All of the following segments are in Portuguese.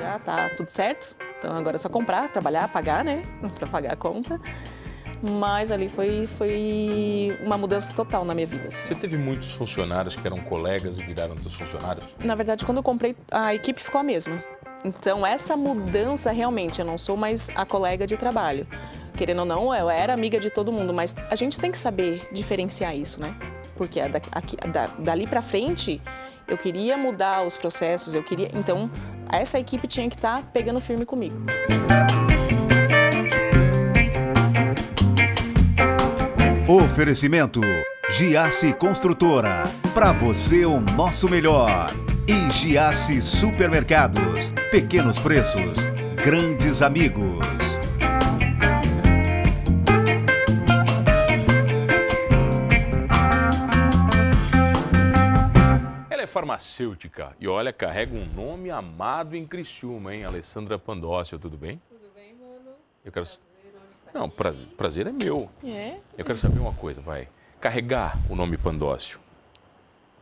já tá tudo certo. Então agora é só comprar, trabalhar, pagar, né? Para pagar a conta. Mas ali foi, foi uma mudança total na minha vida. Assim. Você teve muitos funcionários que eram colegas e viraram teus funcionários? Na verdade, quando eu comprei, a equipe ficou a mesma. Então, essa mudança realmente, eu não sou mais a colega de trabalho. Querendo ou não, eu era amiga de todo mundo, mas a gente tem que saber diferenciar isso, né? Porque da, aqui, da, dali para frente, eu queria mudar os processos, eu queria. Então, essa equipe tinha que estar tá pegando firme comigo. Oferecimento Giasse Construtora. Para você o nosso melhor. E Giasse Supermercados. Pequenos preços, grandes amigos. Farmacêutica e olha, carrega um nome amado em Criciúma, hein? Alessandra Pandócio, tudo bem? Tudo bem, mano? Eu quero... Não, prazer, prazer é meu. É? Eu quero saber uma coisa, vai. Carregar o nome Pandócio.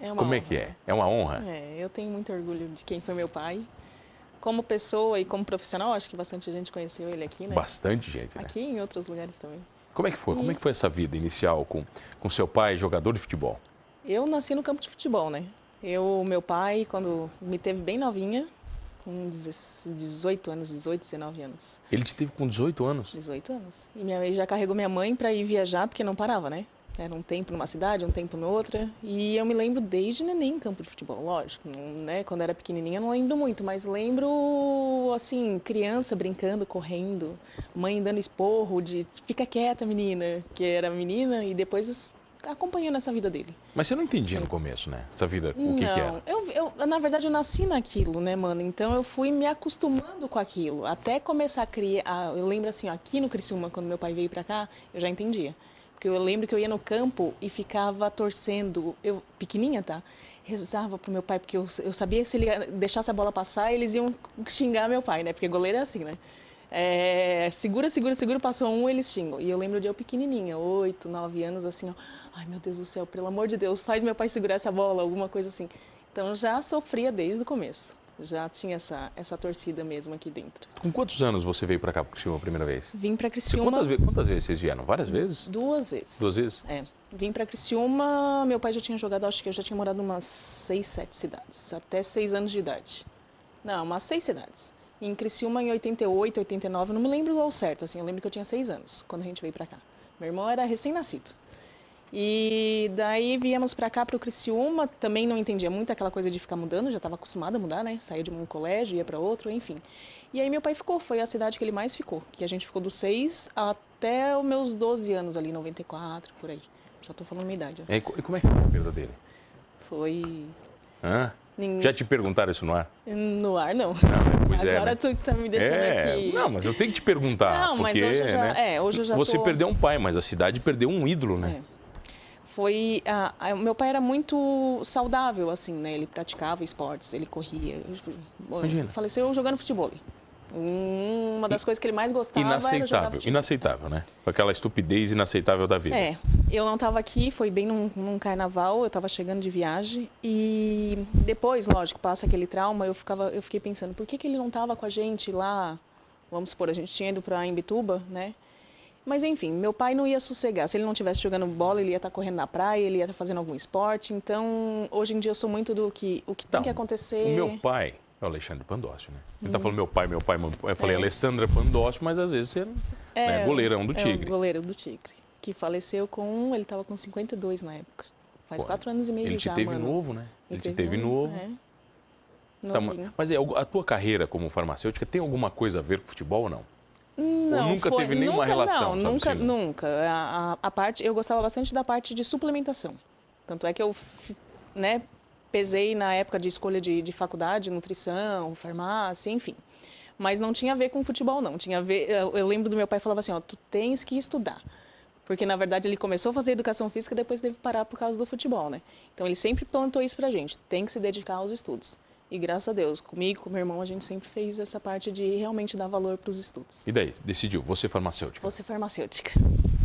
É Como honra. é que é? É uma honra? É, eu tenho muito orgulho de quem foi meu pai. Como pessoa e como profissional, acho que bastante gente conheceu ele aqui, né? Bastante gente, né? Aqui e em outros lugares também. Como é que foi? Como é que foi essa vida inicial com, com seu pai, jogador de futebol? Eu nasci no campo de futebol, né? Eu, meu pai, quando me teve bem novinha, com 18 anos, 18, 19 anos. Ele te teve com 18 anos? 18 anos. E minha mãe já carregou minha mãe para ir viajar, porque não parava, né? Era um tempo numa cidade, um tempo noutra. E eu me lembro desde neném em campo de futebol, lógico. Né? Quando era pequenininha não lembro muito, mas lembro, assim, criança brincando, correndo, mãe dando esporro de fica quieta, menina, que era menina, e depois acompanhando essa vida dele. Mas você não entendia no começo, né? Essa vida, o que, não, que era? Eu, eu, na verdade, eu nasci naquilo, né, mano? Então eu fui me acostumando com aquilo. Até começar a criar. Eu lembro assim, ó, aqui no Criciúma, quando meu pai veio pra cá, eu já entendia. Porque eu lembro que eu ia no campo e ficava torcendo, eu pequenininha, tá? Rezava pro meu pai, porque eu, eu sabia que se ele deixasse a bola passar, eles iam xingar meu pai, né? Porque goleiro é assim, né? É, segura, segura, segura, passou um, eles xingam. E eu lembro de eu pequenininha, oito, nove anos, assim, ó. Ai, meu Deus do céu, pelo amor de Deus, faz meu pai segurar essa bola, alguma coisa assim. Então já sofria desde o começo. Já tinha essa, essa torcida mesmo aqui dentro. Com quantos anos você veio para cá para Criciúma a primeira vez? Vim para Criciúma. Quantas, vezes, quantas vezes vocês vieram? Várias vezes? Duas vezes. Duas vezes? É. Vim para Criciúma, meu pai já tinha jogado, acho que eu já tinha morado em umas seis, sete cidades, até seis anos de idade. Não, umas seis cidades. Em Criciúma, em 88, 89, não me lembro ao certo, assim, eu lembro que eu tinha seis anos quando a gente veio para cá. Meu irmão era recém-nascido. E daí viemos para cá, para o Criciúma, também não entendia muito aquela coisa de ficar mudando, já estava acostumada a mudar, né? Saía de um colégio, ia para outro, enfim. E aí meu pai ficou, foi a cidade que ele mais ficou, que a gente ficou dos seis até os meus 12 anos ali, 94, por aí. Já estou falando minha idade. Ó. E como é que foi a perda dele? Foi... Hã? Já te perguntaram isso no ar? No ar, não. não pois Agora é, né? tu tá me deixando é, aqui. Não, mas eu tenho que te perguntar. Não, mas porque, hoje eu já, né? é, hoje eu já Você tô... perdeu um pai, mas a cidade perdeu um ídolo, né? É. Foi, ah, meu pai era muito saudável, assim, né? Ele praticava esportes, ele corria. Imagina. Faleceu jogando futebol. Uma das coisas que ele mais gostava Inaceitável, inaceitável, né? Aquela estupidez inaceitável da vida. É, eu não estava aqui, foi bem num, num carnaval, eu estava chegando de viagem e depois, lógico, passa aquele trauma, eu ficava, eu fiquei pensando, por que, que ele não estava com a gente lá? Vamos supor, a gente tinha ido para Imbituba, né? Mas enfim, meu pai não ia sossegar. Se ele não estivesse jogando bola, ele ia estar correndo na praia, ele ia estar fazendo algum esporte. Então, hoje em dia eu sou muito do que o que Então, tem que acontecer. O meu pai é o Alexandre Pandócio, né? Ele tá falando meu pai, meu pai, meu pai. Eu falei Alessandra Pandócio, mas às vezes você é né, goleirão do É Tigre. o goleiro do Tigre. Que faleceu com. Ele estava com 52 na época. Faz Pô, quatro anos e meio Ele já, te teve mano. novo, né? Ele, te teve um- novo. É. Tá, mas é, a tua carreira como farmacêutica tem alguma coisa a ver com futebol ou não? Não, nunca foi- teve nenhuma nunca, relação, Não, nunca, assim? nunca. A, a- a parte, eu gostava bastante da parte de suplementação. Tanto é que eu, né, pesei na época de escolha de, de faculdade, nutrição, farmácia, enfim. Mas não tinha a ver com futebol, não. Tinha a ver. Eu, lembro do meu pai falava assim, ó, tu tens que estudar. Porque, na verdade, ele começou a fazer educação física e depois teve que parar por causa do futebol, né? Então, ele sempre plantou isso pra gente. Tem que se dedicar aos estudos. E, graças a Deus, comigo, com meu irmão, a gente sempre fez essa parte de realmente dar valor para os estudos. E daí? Decidiu, você farmacêutica. Vou ser farmacêutica.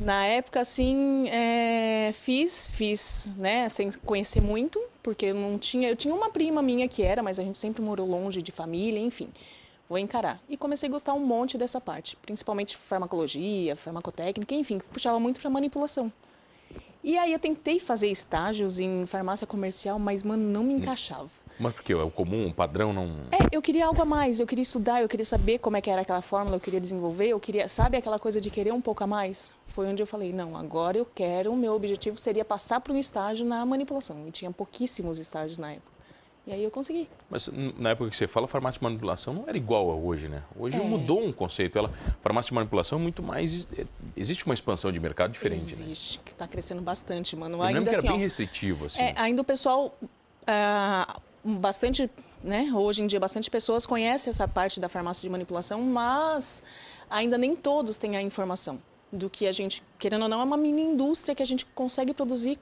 Na época, assim, é, fiz, fiz, né, sem conhecer muito, porque eu não tinha, eu tinha uma prima minha que era, mas a gente sempre morou longe de família, enfim. vou encarar. E comecei a gostar um monte dessa parte, principalmente farmacologia, farmacotécnica, enfim, que puxava muito para manipulação. E aí eu tentei fazer estágios em farmácia comercial, mas, mano, não me encaixava. Mas por quê? É o comum, o padrão não... É, eu queria algo a mais, eu queria estudar, eu queria saber como é que era aquela fórmula, eu queria desenvolver, eu queria, sabe aquela coisa de querer um pouco a mais? Foi onde eu falei, não, agora eu quero, o meu objetivo seria passar para um estágio na manipulação. E tinha pouquíssimos estágios na época. E aí eu consegui. Mas na época que você fala, farmácia de manipulação não era igual a hoje, né? Hoje é. mudou um conceito. Ela, farmácia de manipulação é muito mais. É, existe uma expansão de mercado diferente. Né? Existe, né? que está crescendo bastante, mano. Eu ainda que era assim, bem ó, restritivo, assim. É, ainda o pessoal. Ah, bastante, né? Hoje em dia, bastante pessoas conhecem essa parte da farmácia de manipulação, mas ainda nem todos têm a informação do que a gente, querendo ou não, é uma mini indústria que a gente consegue produzir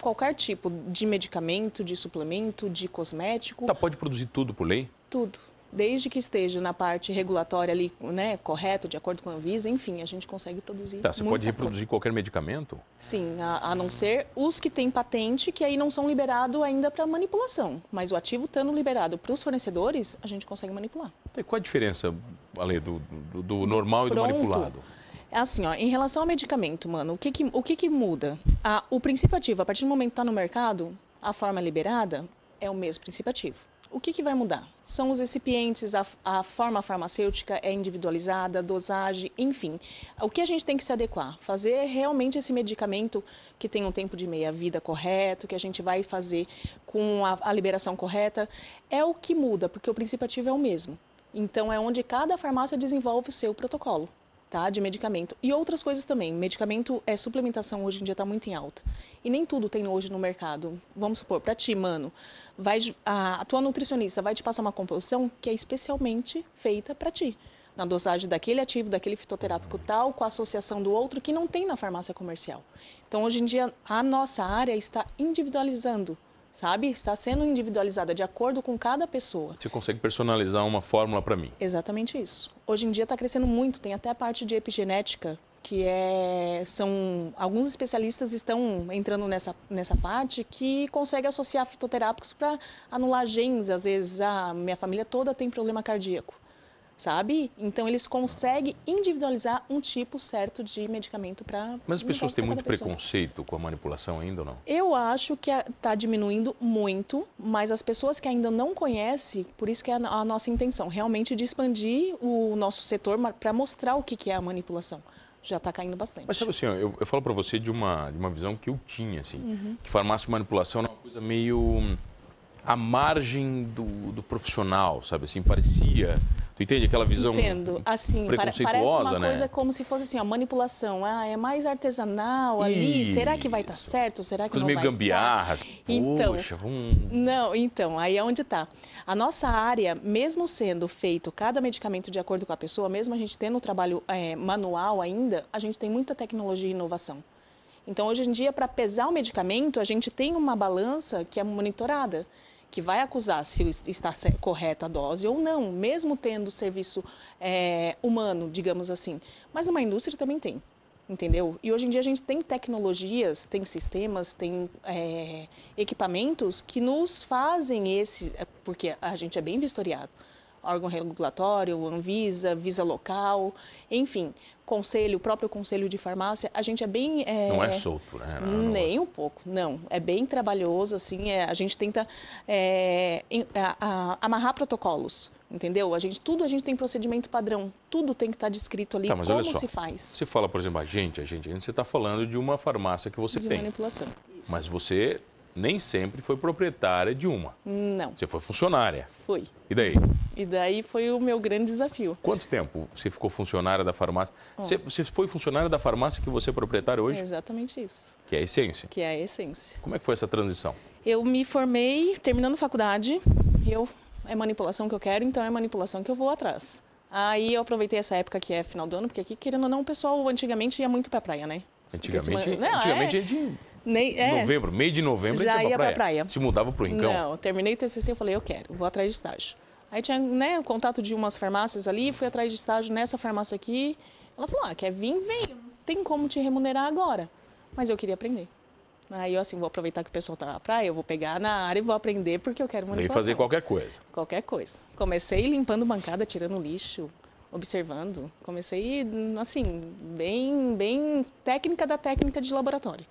qualquer tipo de medicamento, de suplemento, de cosmético. Tá, pode produzir tudo por lei? Tudo. Desde que esteja na parte regulatória ali, né, correto, de acordo com a Anvisa, enfim, a gente consegue produzir. Tá, você pode reproduzir coisa. qualquer medicamento? Sim, a, a, não ser os que têm patente, que aí não são liberados ainda para manipulação. Mas o ativo estando liberado para os fornecedores, a gente consegue manipular. E qual a diferença, Ale, do, do, do normal e do manipulado? É assim, ó, em relação ao medicamento, mano, o que que, o que, que muda? A, o princípio ativo, a partir do momento que está no mercado, a forma liberada é o mesmo princípio ativo. O que, que vai mudar? São os recipientes, a, a forma farmacêutica é individualizada, dosagem, enfim. O que a gente tem que se adequar? Fazer realmente esse medicamento que tem um tempo de meia-vida correto, que a gente vai fazer com a, a liberação correta, é o que muda, porque o princípio ativo é o mesmo. Então, é onde cada farmácia desenvolve o seu protocolo tá? De medicamento. E outras coisas também. Medicamento, é suplementação hoje em dia está muito em alta. E nem tudo tem hoje no mercado. Vamos supor, para ti, mano, vai, a, a tua nutricionista vai te passar uma composição que é especialmente feita para ti. Na dosagem daquele ativo, daquele fitoterápico tal, com a associação do outro que não tem na farmácia comercial. Então, hoje em dia, a nossa área está individualizando sabe? Está sendo individualizada de acordo com cada pessoa. Você consegue personalizar uma fórmula para mim? Exatamente isso. Hoje em dia está crescendo muito, tem até a parte de epigenética, que é são alguns especialistas estão entrando nessa nessa parte que consegue associar fitoterápicos para anular genes, às vezes a minha família toda tem problema cardíaco sabe? Então eles conseguem individualizar um tipo certo de medicamento para. Mas as pessoas têm muito preconceito com a manipulação ainda ou não? Eu acho que está diminuindo muito, mas as pessoas que ainda não conhecem, por isso que é a nossa intenção, realmente de expandir o nosso setor para mostrar o que, que é a manipulação já está caindo bastante. Mas sabe assim, eu, eu falo para você de uma, de uma visão que eu tinha, assim, uhum. que farmácia de manipulação é uma coisa meio à margem do, do profissional, sabe assim, parecia Tu entende aquela visão Entendo. Assim, preconceituosa, parece uma né? coisa como se fosse assim, a manipulação. Ah, é mais artesanal ali. Isso. Será que vai estar tá certo? Será que Coisa não meio vai gambiarras. Tá? Então, Poxa, vamos... Não, então, aí é onde está. A nossa área, mesmo sendo feito cada medicamento de acordo com a pessoa, mesmo a gente tendo o trabalho é, manual ainda, a gente tem muita tecnologia e inovação. Então, hoje em dia, para pesar o medicamento, a gente tem uma balança que é monitorada que vai acusar se está correta a dose ou não, mesmo tendo serviço é, humano, digamos assim. Mas uma indústria também tem, entendeu? E hoje em dia a gente tem tecnologias, tem sistemas, tem é, equipamentos que nos fazem esse, é, porque a gente é bem vistoriado órgão regulatório, Anvisa, Visa local, enfim, conselho, o próprio conselho de farmácia, a gente é bem... É, não é solto, né? Não, não nem um pouco, não. É bem trabalhoso, assim, é, a gente tenta é, a, a, amarrar protocolos, entendeu? A gente, tudo a gente tem procedimento padrão, tudo tem que estar descrito ali, tá, como se faz. Você fala, por exemplo, a gente, a gente, a gente você está falando de uma farmácia que você de tem. Manipulação. Isso. Mas você nem sempre foi proprietária de uma. Não. Você foi funcionária. Fui. E daí? E daí foi o meu grande desafio. Quanto tempo você ficou funcionária da farmácia? Oh. Você, você, foi funcionária da farmácia que você é proprietária hoje? É exatamente isso. Que é a essência? Que é a essência. Como é que foi essa transição? Eu me formei terminando faculdade. Eu é manipulação que eu quero, então é manipulação que eu vou atrás. Aí eu aproveitei essa época que é final do ano, porque aqui, querendo ou não, o pessoal antigamente ia muito pra praia, né? Antigamente, não, antigamente é... de nem, é, novembro, meio de novembro, já ia pra praia. pra praia. Se mudava pro Rincão? Não, eu terminei o TCC, eu falei, eu quero, vou atrás de estágio. Aí tinha né, o contato de umas farmácias ali, fui atrás de estágio nessa farmácia aqui. Ela falou, ah, quer vir, vem, não tem como te remunerar agora. Mas eu queria aprender. Aí eu assim, vou aproveitar que o pessoal tá na praia, eu vou pegar na área e vou aprender porque eu quero E manipulação. fazer qualquer coisa. Qualquer coisa. Comecei limpando bancada, tirando lixo, observando. Comecei, assim, bem, bem técnica da técnica de laboratório.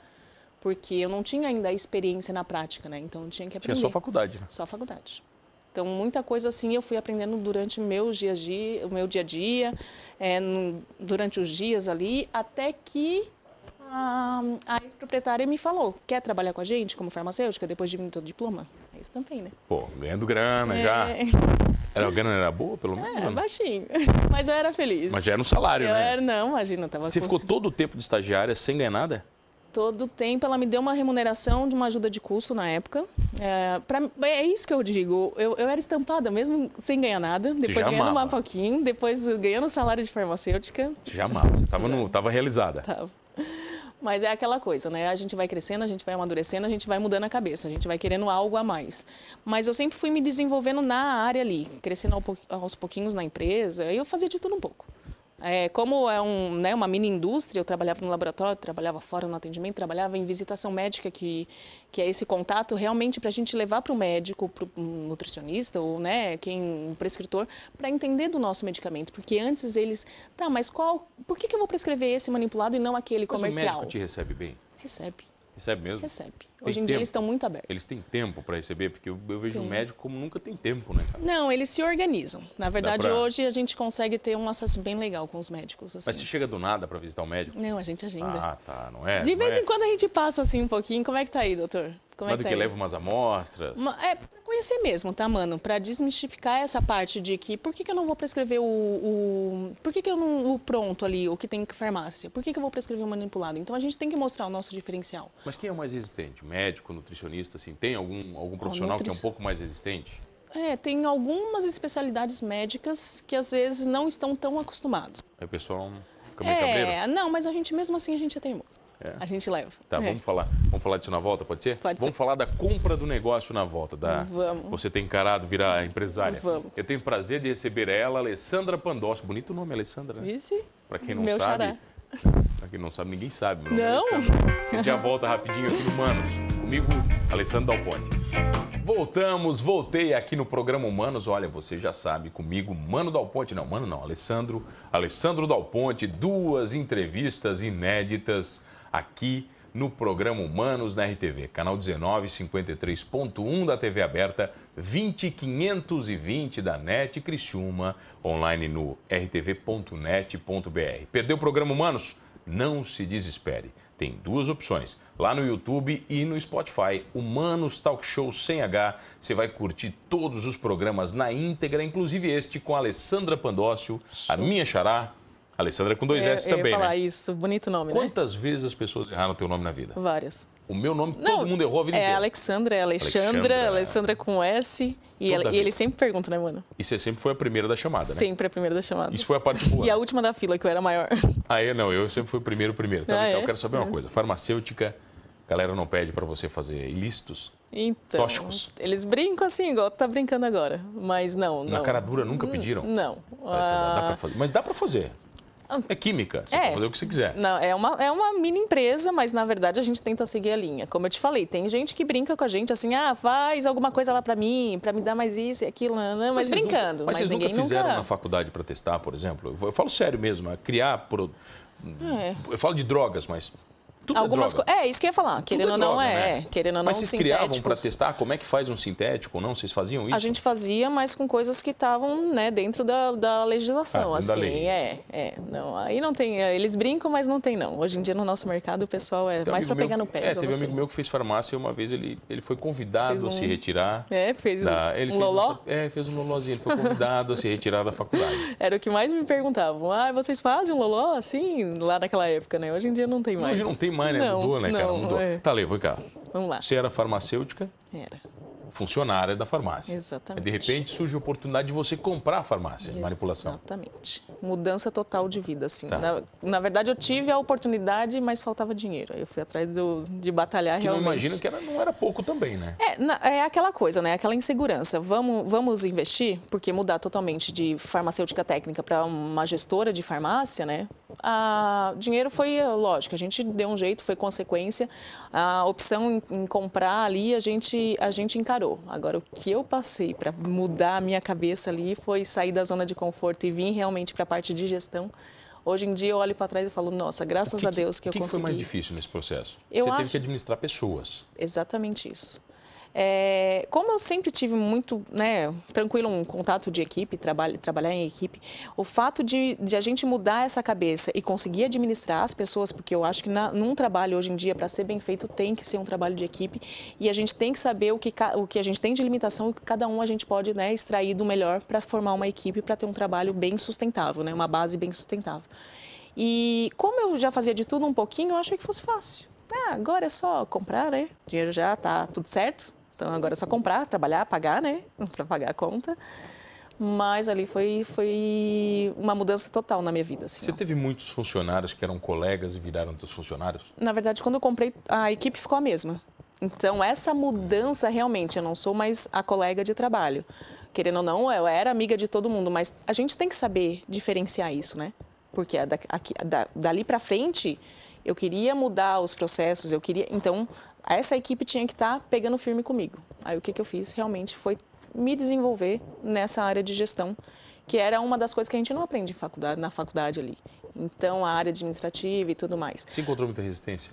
Porque eu não tinha ainda a experiência na prática, né? Então eu tinha que Tinha aprender. só faculdade, né? Só a faculdade. Então, muita coisa assim eu fui aprendendo durante meus dias dia, o meu dia a dia, é, no- durante os dias ali, até que a, a ex-proprietária me falou, quer trabalhar com a gente como farmacêutica depois de vir teu diploma? É isso também, né? Pô, ganhando grana já. É, Era, a grana era boa, pelo menos? é, ou não? baixinho. Mas eu era feliz. Mas já era um salário, eu né? era, não, imagina, eu tava Você ficou todo o tempo de estagiária sem ganhar nada? Todo o tempo ela me deu uma remuneração de uma ajuda de custo na época. É, pra- é isso que eu digo. Eu, eu era estampada mesmo sem ganhar nada, depois ganhando amava. um pouquinho, depois ganhando salário de farmacêutica. Já amava. Tava, no, tava realizada. Tava. Mas é aquela coisa, né? A gente vai crescendo, a gente vai amadurecendo, a gente vai mudando a cabeça, a gente vai querendo algo a mais. Mas eu sempre fui me desenvolvendo na área ali, crescendo aos pouquinhos na empresa, e eu fazia de tudo um pouco. É, como é um, né, uma mini indústria, eu trabalhava no laboratório, trabalhava fora no atendimento, trabalhava em visitação médica, que, que é esse contato realmente para a gente levar para o médico, para o nutricionista ou né, quem, um prescritor, para entender do nosso medicamento. Porque antes eles, tá, mas qual, por que, que eu vou prescrever esse manipulado e não aquele Mas o comercial? médico te recebe bem? Recebe, Recebe mesmo? recebe. Tem Hoje em dia tempo? eles estão muito abertos. Eles têm tempo para receber? Porque eu, eu vejo o Tem. médico como nunca tem tempo, né, cara? Não, eles se organizam. Na verdade, pra- hoje a gente consegue ter um acesso bem legal com os médicos. Assim. Mas você chega do nada para visitar o médico? Não, a gente agenda. Ah, tá. Não é? De não vez é? em quando a gente passa assim um pouquinho. Como é que tá aí, doutor? Como é Mas do tá que aí? leva umas amostras. Uma- É, pra conhecer mesmo, tá, mano? Pra desmistificar essa parte de que por que, que eu não vou prescrever o. o por que, que eu não. O pronto ali, o que tem em farmácia? Por que, que eu vou prescrever o manipulado? Então a gente tem que mostrar o nosso diferencial. Mas quem é o mais resistente? Médico, nutricionista, assim? Tem algum, algum profissional que é um nutri- pouco mais resistente? É, tem algumas especialidades médicas que às vezes não estão tão acostumados. Aí o pessoal fica meio cabreiro? É, não, mas a gente mesmo assim a gente é teimoso. É. A gente leva. Tá, É. vamos falar. Vamos falar disso na volta, pode ser? Pode vamos ser. falar da compra do negócio na volta. Da... Vamos. Você tem encarado virar empresária. Vamos. Eu tenho o prazer de receber ela, Alessandra Pandossi. Bonito nome, Alessandra, né? Vice? Pra quem não Meu sabe. xará. Pra quem não sabe, ninguém sabe. Meu nome é Não? Alessandra. A gente já volta rapidinho aqui no Manos. Comigo, Alessandro Dal Ponte. Voltamos, voltei aqui no programa Humanos. Olha, você já sabe, comigo, Mano Dal Ponte. Não, Mano não, Alessandro. Alessandro Dal Ponte, duas entrevistas inéditas aqui no programa Humanos na RTV. Canal 19, 53.1 da TV aberta, 20520 da NET Criciúma, online no rtv.net.br. Perdeu o programa Humanos? Não se desespere. Tem duas opções, lá no YouTube e no Spotify. Humanos Talk Show sem H. Você vai curtir todos os programas na íntegra, inclusive este com a Alessandra Pandócio, a minha xará. Alessandra com dois É, S eu ia também, falar né? isso, bonito nome, né? Quantas vezes as pessoas erraram o teu nome na vida? Várias. O meu nome Não, todo mundo errou a vida é inteira. Alexandra, é Alexandra, Alexandra. Alexandra com S. E, ela- e ele sempre pergunta, né, mano? E você sempre foi a primeira da chamada, né? Sempre a primeira da chamada. Isso foi a parte boa. E a última da fila, que eu era maior. Ah, eu não, eu sempre fui o primeiro, primeiro. Tá, Ah, cá, é? Eu quero saber uma É. coisa. Farmacêutica, a galera não pede pra você fazer ilícitos? Então, Tóxicos. eles brincam assim, igual tu tá brincando agora. Mas não, não. Na cara dura nunca pediram? Não. Dá, dá Ah, pra fazer. Mas dá pra fazer. É química, você É. pode fazer o que você quiser. Não, é uma, é uma mini empresa, mas na verdade a gente tenta seguir a linha. Como eu te falei, tem gente que brinca com a gente assim, ah, faz alguma coisa lá pra mim, pra me dar mais isso e aquilo, não, não, mas, nunca- brincando. mas, vocês ninguém nunca fizeram nunca. na faculdade pra testar, por exemplo? Eu falo sério mesmo, é criar. Pro... É. Eu falo de drogas, mas. Tudo Algumas é droga. co- É, isso que eu ia falar. Tudo Querendo ou não, droga, é. né? Querendo ou não, Mas vocês criavam pra testar como é que faz um sintético ou não? Vocês faziam isso? A gente fazia, mas com coisas que estavam né, dentro da, da legislação, Ah, dentro da assim. lei. É, é. Não, aí não tem. é, Eles brincam, mas não tem, não. Hoje em dia, no nosso mercado, o pessoal é Tem um mais pra pegar no pé. É, teve um amigo meu que fez farmácia e uma vez ele, ele foi convidado Fez a se um- retirar. É, fez da- ele um fez loló. um- é, fez um lolózinho. Ele foi convidado a se retirar da faculdade. Era o que mais me perguntavam. Ah, vocês fazem um loló assim? Lá naquela época, né? Hoje em dia não tem mais. Hoje não tem mais, né? Não, Mudou, né, cara? não, Mudou. é. Tá, Lê, vem cá. Vamos lá. Você era farmacêutica, Era. funcionária da farmácia. Exatamente. De repente surge a oportunidade de você comprar a farmácia, manipulação. Exatamente. Mudança total de vida, assim. Tá. Na, na verdade, eu tive a oportunidade, mas faltava dinheiro. Aí eu fui atrás do- de batalhar Que realmente. imagino que era, não era pouco também, né? É, na- é aquela coisa, né? Aquela insegurança. Vamos, vamos investir, porque mudar totalmente de farmacêutica técnica para uma gestora de farmácia, né? A dinheiro foi lógico, a gente deu um jeito, foi consequência. A opção em, em, comprar ali a gente a gente encarou. Agora o que eu passei para mudar a minha cabeça ali foi sair da zona de conforto e vir realmente para a parte de gestão. Hoje em dia eu olho para trás e falo, nossa, graças que, a Deus que, que eu consegui. O que foi mais difícil nesse processo? Eu Você acho... teve que administrar pessoas. Exatamente isso. É, como eu sempre tive muito né, tranquilo um contato de equipe, trabalho, trabalhar em equipe, o fato de, de, a gente mudar essa cabeça e conseguir administrar as pessoas, porque eu acho que na, num trabalho hoje em dia, para ser bem feito, tem que ser um trabalho de equipe e a gente tem que saber o que, o que a gente tem de limitação e o que cada um a gente pode né, extrair do melhor para formar uma equipe para ter um trabalho bem sustentável, né, uma base bem sustentável. E como eu já fazia de tudo um pouquinho, eu achei que fosse fácil. Ah, agora é só comprar, né? O dinheiro já está tudo certo, então agora é só comprar, trabalhar, pagar, né? Para pagar a conta. Mas ali foi, foi uma mudança total na minha vida. Assim, Você ó. teve muitos funcionários que eram colegas e viraram teus funcionários? Na verdade, quando eu comprei, a equipe ficou a mesma. Então, essa mudança realmente, eu não sou mais a colega de trabalho. Querendo ou não, eu era amiga de todo mundo, mas a gente tem que saber diferenciar isso, né? Porque da, aqui, da, dali para frente, eu queria mudar os processos, eu queria. Então, essa equipe tinha que estar tá pegando firme comigo. Aí o que, que eu fiz realmente foi me desenvolver nessa área de gestão, que era uma das coisas que a gente não aprende faculdade, na faculdade ali. Então, a área administrativa e tudo mais. Você encontrou muita resistência?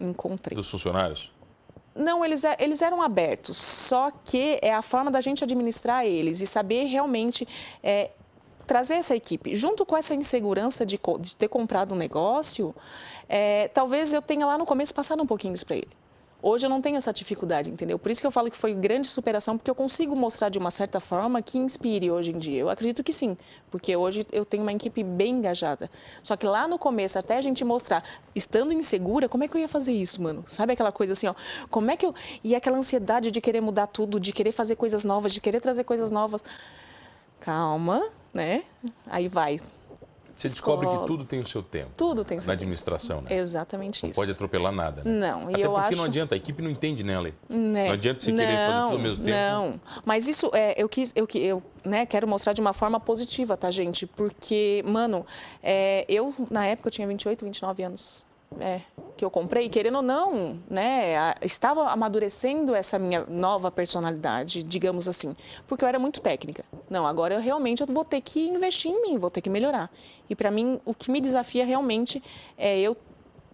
Encontrei. Dos funcionários? Não, eles, é, eles eram abertos, só que é a forma da gente administrar eles e saber realmente é, trazer essa equipe. Junto com essa insegurança de, de ter comprado um negócio, é, talvez eu tenha lá no começo passado um pouquinho isso para ele. Hoje eu não tenho essa dificuldade, entendeu? Por isso que eu falo que foi grande superação, porque eu consigo mostrar de uma certa forma que inspire hoje em dia. Eu acredito que sim, porque hoje eu tenho uma equipe bem engajada. Só que lá no começo, até a gente mostrar, estando insegura, como é que eu ia fazer isso, mano? Sabe aquela coisa assim, ó, como é que eu. E aquela ansiedade de querer mudar tudo, de querer fazer coisas novas, de querer trazer coisas novas. Calma, né? Aí vai. Você descobre que tudo tem o seu tempo. Tudo tem o seu Na administração, tempo. né? Exatamente não isso. Não pode atropelar nada, né? Não, e Até eu porque não adianta, a equipe não entende nela. Né? Não adianta você não, querer fazer tudo ao mesmo tempo. Não, mas isso é, eu quis, eu, eu né, quero mostrar de uma forma positiva, tá, gente? Porque, mano, é, eu, na época, eu tinha 28, 29 anos é, que eu comprei, querendo ou não, né, estava amadurecendo essa minha nova personalidade, digamos assim, porque eu era muito técnica. Não, agora eu realmente eu vou ter que investir em mim, vou ter que melhorar. E para mim, o que me desafia realmente é eu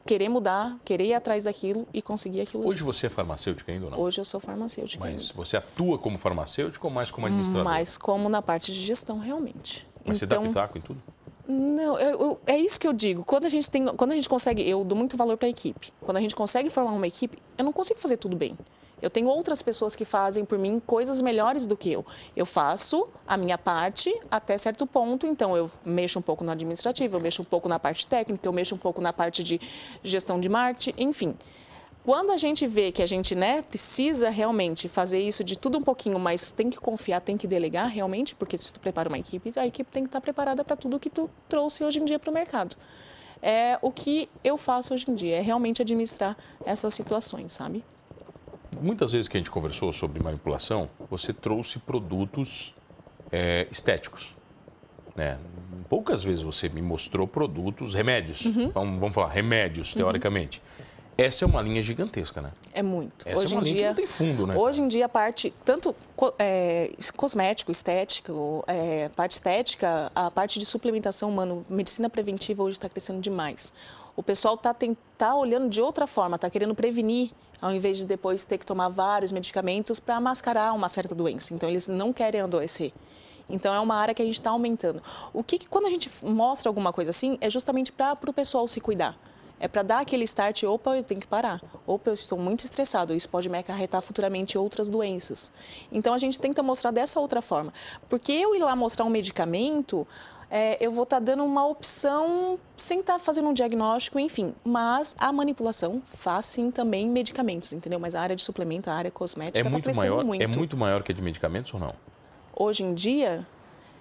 querer mudar, querer ir atrás daquilo e conseguir aquilo. Hoje você é farmacêutica ainda ou não? Hoje eu sou farmacêutica. Mas ainda. você atua como farmacêutico ou mais como administrador? Mais como na parte de gestão, realmente. Mas então, você dá pitaco em tudo? Não, eu, eu, é isso que eu digo. Quando a gente tem, quando a gente consegue, eu dou muito valor para a equipe. Quando a gente consegue formar uma equipe, eu não consigo fazer tudo bem. Eu tenho outras pessoas que fazem por mim coisas melhores do que eu. Eu faço a minha parte até certo ponto, então eu mexo um pouco no administrativo, eu mexo um pouco na parte técnica, eu mexo um pouco na parte de gestão de marketing, enfim. Quando a gente vê que a gente né, precisa realmente fazer isso de tudo um pouquinho, mas tem que confiar, tem que delegar realmente, porque se tu prepara uma equipe, a equipe tem que estar preparada para tudo que tu trouxe hoje em dia para o mercado. É o que eu faço hoje em dia, é realmente administrar essas situações, sabe? Muitas vezes que a gente conversou sobre manipulação, você trouxe produtos é, estéticos. Né? Poucas vezes você me mostrou produtos, remédios. Uhum. Vamos, vamos falar, remédios, teoricamente. Uhum. Essa é uma linha gigantesca, né? É muito. Essa hoje é uma em linha dia, que não tem fundo, né? Hoje em dia, a parte, tanto é, cosmético, estético, é, parte estética, a parte de suplementação, mano, medicina preventiva hoje está crescendo demais. O pessoal está tá olhando de outra forma, está querendo prevenir, ao invés de depois ter que tomar vários medicamentos para mascarar uma certa doença. Então, eles não querem adoecer. Então, é uma área que a gente está aumentando. O que, quando a gente mostra alguma coisa assim, é justamente para o pessoal se cuidar. É para dar aquele start, opa, eu tenho que parar. Opa, eu estou muito estressado, isso pode me acarretar futuramente outras doenças. Então a gente tenta mostrar dessa outra forma. Porque eu ir lá mostrar um medicamento, é, eu vou estar tá dando uma opção sem estar tá fazendo um diagnóstico, enfim. Mas a manipulação faz sim também medicamentos, entendeu? Mas a área de suplemento, a área cosmética está é muito crescendo maior, muito. É muito maior que a de medicamentos ou não? Hoje em dia,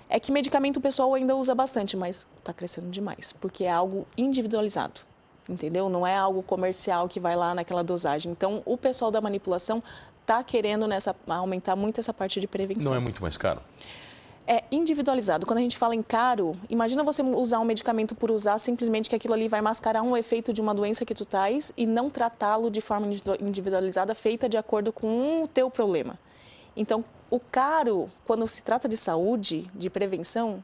é que medicamento o pessoal ainda usa bastante, mas está crescendo demais, porque é algo individualizado entendeu? Não é algo comercial que vai lá naquela dosagem. Então, o pessoal da manipulação está querendo nessa, aumentar muito essa parte de prevenção. Não é muito mais caro? é individualizado. Quando a gente fala em caro, imagina você usar um medicamento por usar, simplesmente que aquilo ali vai mascarar um efeito de uma doença que tu tais e não tratá-lo de forma individualizada, feita de acordo com o teu problema. Então, o caro, quando se trata de saúde, de prevenção,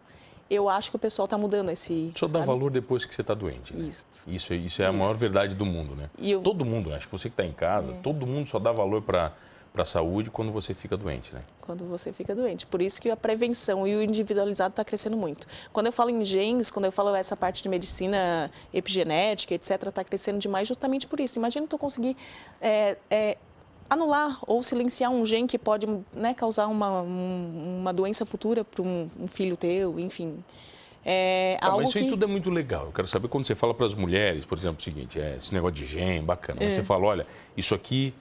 eu acho que o pessoal está mudando esse. Só dá valor depois que você está doente. Né? Isso. Isso, isso é a maior verdade do mundo, né? Eu... Todo mundo, acho que você que está em casa, é. todo mundo só dá valor para para a saúde quando você fica doente, né? Quando você fica doente. Por isso que a prevenção e o individualizado está crescendo muito. Quando eu falo em genes, quando eu falo essa parte de medicina epigenética, etc., está crescendo demais justamente por isso. Imagina tu conseguir é, é, anular ou silenciar um gene que pode né, causar uma, uma doença futura para um, um, filho teu, enfim. É tá, algo mas isso aí que... tudo é muito legal. Eu quero saber quando você fala para as mulheres, por exemplo, o seguinte, é, esse negócio de gene, bacana. É. Você fala, olha, isso aqui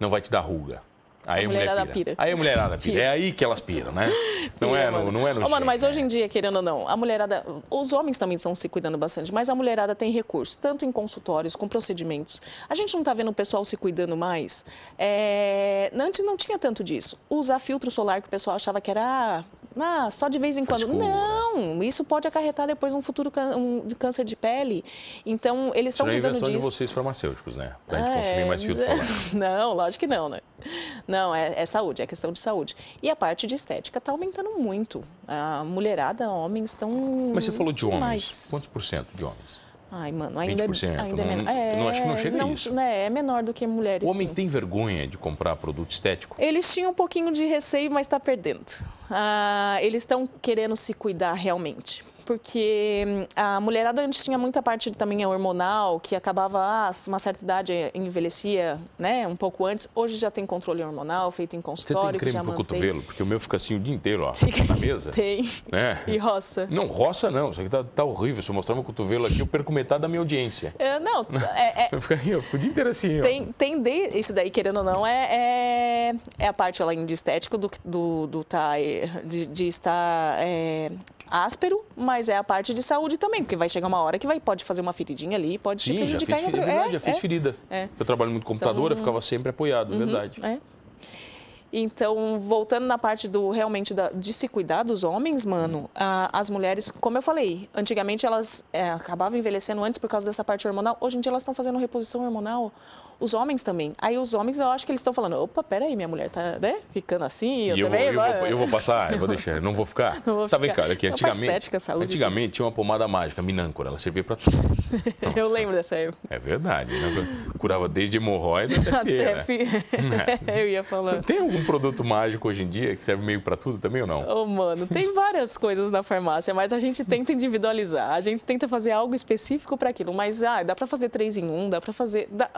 não vai te dar ruga. Aí a, mulherada mulher pira. pira. Aí a mulherada pira. É aí que elas piram, né? Não é no, não é no oh, mano, mas hoje em dia, querendo ou não, a mulherada, os homens também estão se cuidando bastante, mas a mulherada tem recursos, tanto em consultórios, com procedimentos. A gente não está vendo o pessoal se cuidando mais. É... Antes não tinha tanto disso. Usar filtro solar que o pessoal achava que era ah, só de vez em quando. Não, isso pode acarretar depois um futuro um, câncer de pele. Então, eles estão cuidando disso. Isso é invenção de vocês farmacêuticos, né? Para a gente ah, consumir é... mais filtro solar. Não, lógico que não, né? Não, é, é, saúde, é questão de saúde. E a parte de estética está aumentando muito. A mulherada, homens estão. Mas você falou de homens. Mais... Quantos por cento de homens? Ai, mano, ainda, 20%, é ainda é menor. É, não, acho que não chega não, a isso. Né, é menor do que mulheres. O homem sim. tem vergonha de comprar produto estético? Eles tinham um pouquinho de receio, mas está perdendo. Ah, eles estão querendo se cuidar realmente porque hum, a mulherada antes tinha muita parte também hormonal, que acabava, ah, uma certa idade envelhecia, né, um pouco antes. Hoje já tem controle hormonal feito em consultório. Você tem creme já pro mantém. cotovelo? Porque o meu fica assim o dia inteiro, ó, na mesa. Tem. Né? E roça. Não, roça não, isso aqui tá, tá horrível. Se eu mostrar meu cotovelo aqui, eu perco metade da minha audiência. É, não, é... é... Eu, fico, eu fico o dia inteiro assim, tem, ó. Tem de, isso daí, querendo ou não, é, é, é a parte além de estético do, do, do tá, de, de estar é, áspero, mas é a parte de saúde também, porque vai chegar uma hora que vai, pode fazer uma feridinha ali, pode Sim, prejudicar já fiz, em outro... É, já fiz é, ferida. É. Eu trabalho muito com computador, então, eu ficava sempre apoiado, uhum, verdade. É. Então, voltando na parte do realmente da, de se cuidar dos homens, mano, a, as mulheres, como eu falei, antigamente elas é, acabavam envelhecendo antes por causa dessa parte hormonal. Hoje em dia elas estão fazendo reposição hormonal os homens também. Aí os homens, eu acho que eles estão falando, opa, peraí, minha mulher tá, né, ficando assim, eu, eu também. Vou, eu, vou, eu vou passar, eu vou deixar, não vou ficar. Não vou tá bem, cara, que antigamente, estética, saúde, antigamente tinha uma pomada mágica, minâncora, ela servia para tudo. eu lembro dessa época. É verdade, né? curava desde hemorroida até, até fi... é. Eu ia falar. Tem algum produto mágico hoje em dia que serve meio para tudo também ou não? Ô, oh, mano, tem várias coisas na farmácia, mas a gente tenta individualizar, a gente tenta fazer algo específico para aquilo, mas ah, dá para fazer três em um, dá para fazer dá...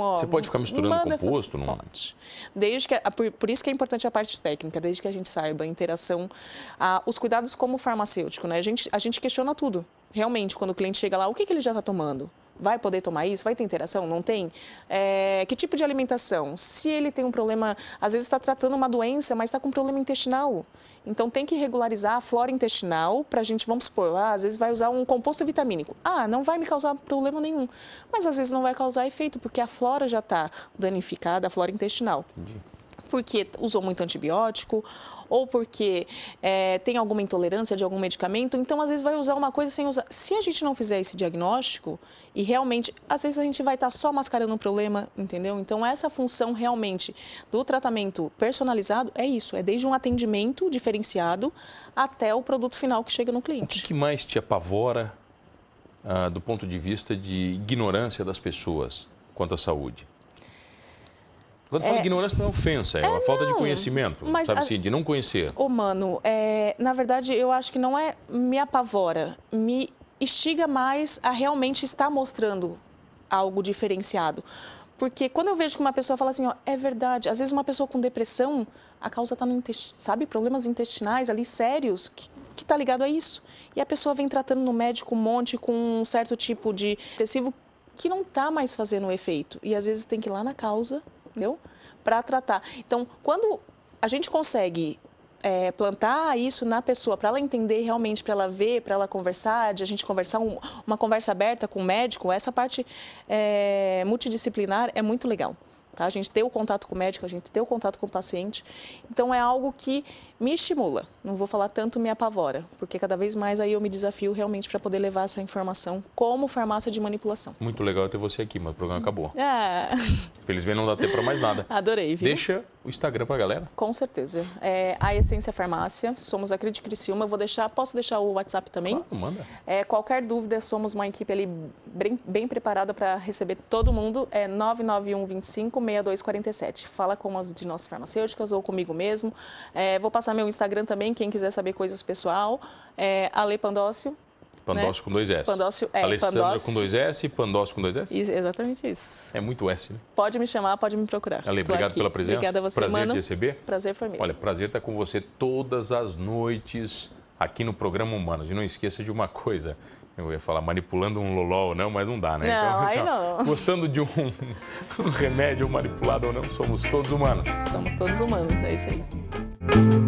ó. Você pode ficar misturando composto? Fazer... Não? Pode. Desde que, por, por, isso que é importante a parte técnica, desde que a gente saiba a interação, a, os cuidados como farmacêutico, né? A gente, a gente questiona tudo. Realmente, quando o cliente chega lá, o que, que ele já está tomando? Vai poder tomar isso? Vai ter interação? Não tem? É, que tipo de alimentação? Se ele tem um problema, às vezes está tratando uma doença, mas está com um problema intestinal. Então tem que regularizar a flora intestinal para a gente, vamos supor, ah, às vezes vai usar um composto vitamínico. Ah, não vai me causar problema nenhum. Mas às vezes não vai causar efeito, porque a flora já está danificada, a flora intestinal. Entendi. Porque usou muito antibiótico ou porque é, tem alguma intolerância de algum medicamento, então às vezes vai usar uma coisa sem usar. Se a gente não fizer esse diagnóstico, e realmente, às vezes a gente vai estar só mascarando o problema, entendeu? Então essa função realmente do tratamento personalizado é isso, é desde um atendimento diferenciado até o produto final que chega no cliente. O que mais te apavora ah, do ponto de vista de ignorância das pessoas quanto à saúde? Quando fala é, ignorância não é ofensa, é, é uma falta de conhecimento, sabe a, assim, de não conhecer. Ô, mano, é, na verdade, eu acho que não é me apavora, me instiga mais a realmente estar mostrando algo diferenciado. Porque quando eu vejo que uma pessoa fala assim, ó, é verdade, às vezes uma pessoa com depressão, a causa está no intestino, sabe, problemas intestinais ali sérios, que está ligado a isso. E a pessoa vem tratando no médico um monte com um certo tipo de depressivo que não está mais fazendo efeito. E às vezes tem que ir lá na causa entendeu? Para tratar. Então, quando a gente consegue é, plantar isso na pessoa, para ela entender realmente, para ela ver, para ela conversar, de a gente conversar, um, uma conversa aberta com o médico, essa parte é, multidisciplinar é muito legal. Tá? A gente ter o contato com o médico, a gente ter o contato com o paciente. Então é algo que me estimula. Não vou falar tanto me apavora, porque cada vez mais aí eu me desafio realmente para poder levar essa informação como farmácia de manipulação. Muito legal ter você aqui, mas o programa acabou. É. Felizmente não dá tempo para mais nada. Adorei, viu? Deixa o Instagram para a galera. Com certeza. É a Essência Farmácia, somos a Crítica Criciúma. Eu vou deixar, posso deixar o WhatsApp também? Claro, manda. É, qualquer dúvida, somos uma equipe ali bem, bem preparada para receber todo mundo. É 991 25 6247. Fala com uma de nossas farmacêuticas ou comigo mesmo. É, vou passar meu Instagram também, quem quiser saber coisas pessoal. É Ale Pandócio. Pandócio né? com dois S. Pandócio, é, Alessandra Pandócio. com dois S, Pandócio com dois S? Isso, exatamente isso. É muito S, né? Pode me chamar, pode me procurar. Ale, Tô obrigado aqui. pela presença. Obrigada a você, Prazer mano. te receber. Prazer foi meu. Olha, prazer estar com você todas as noites aqui no programa Humanos. E não esqueça de uma coisa. Eu ia falar manipulando um lolol, não, mas não dá, né? Não, aí assim, não. Gostando de um, um remédio manipulado ou não, somos todos humanos. Somos todos humanos, é isso aí.